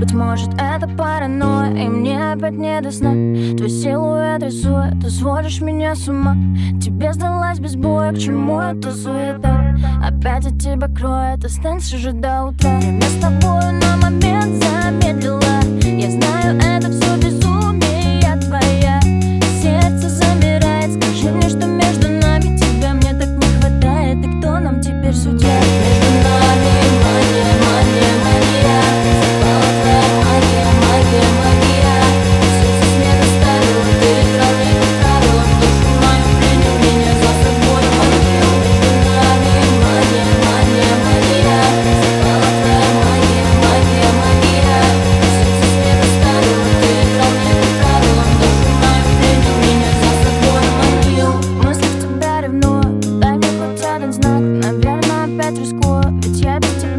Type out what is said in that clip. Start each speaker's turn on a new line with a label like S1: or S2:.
S1: Быть может это паранойя И мне опять не до сна. Твой силуэт рисует Ты сводишь меня с ума. Тебе сдалась без боя К чему это суета? Опять от тебя кроет Останься же до утра. Я с тобой what you're doing.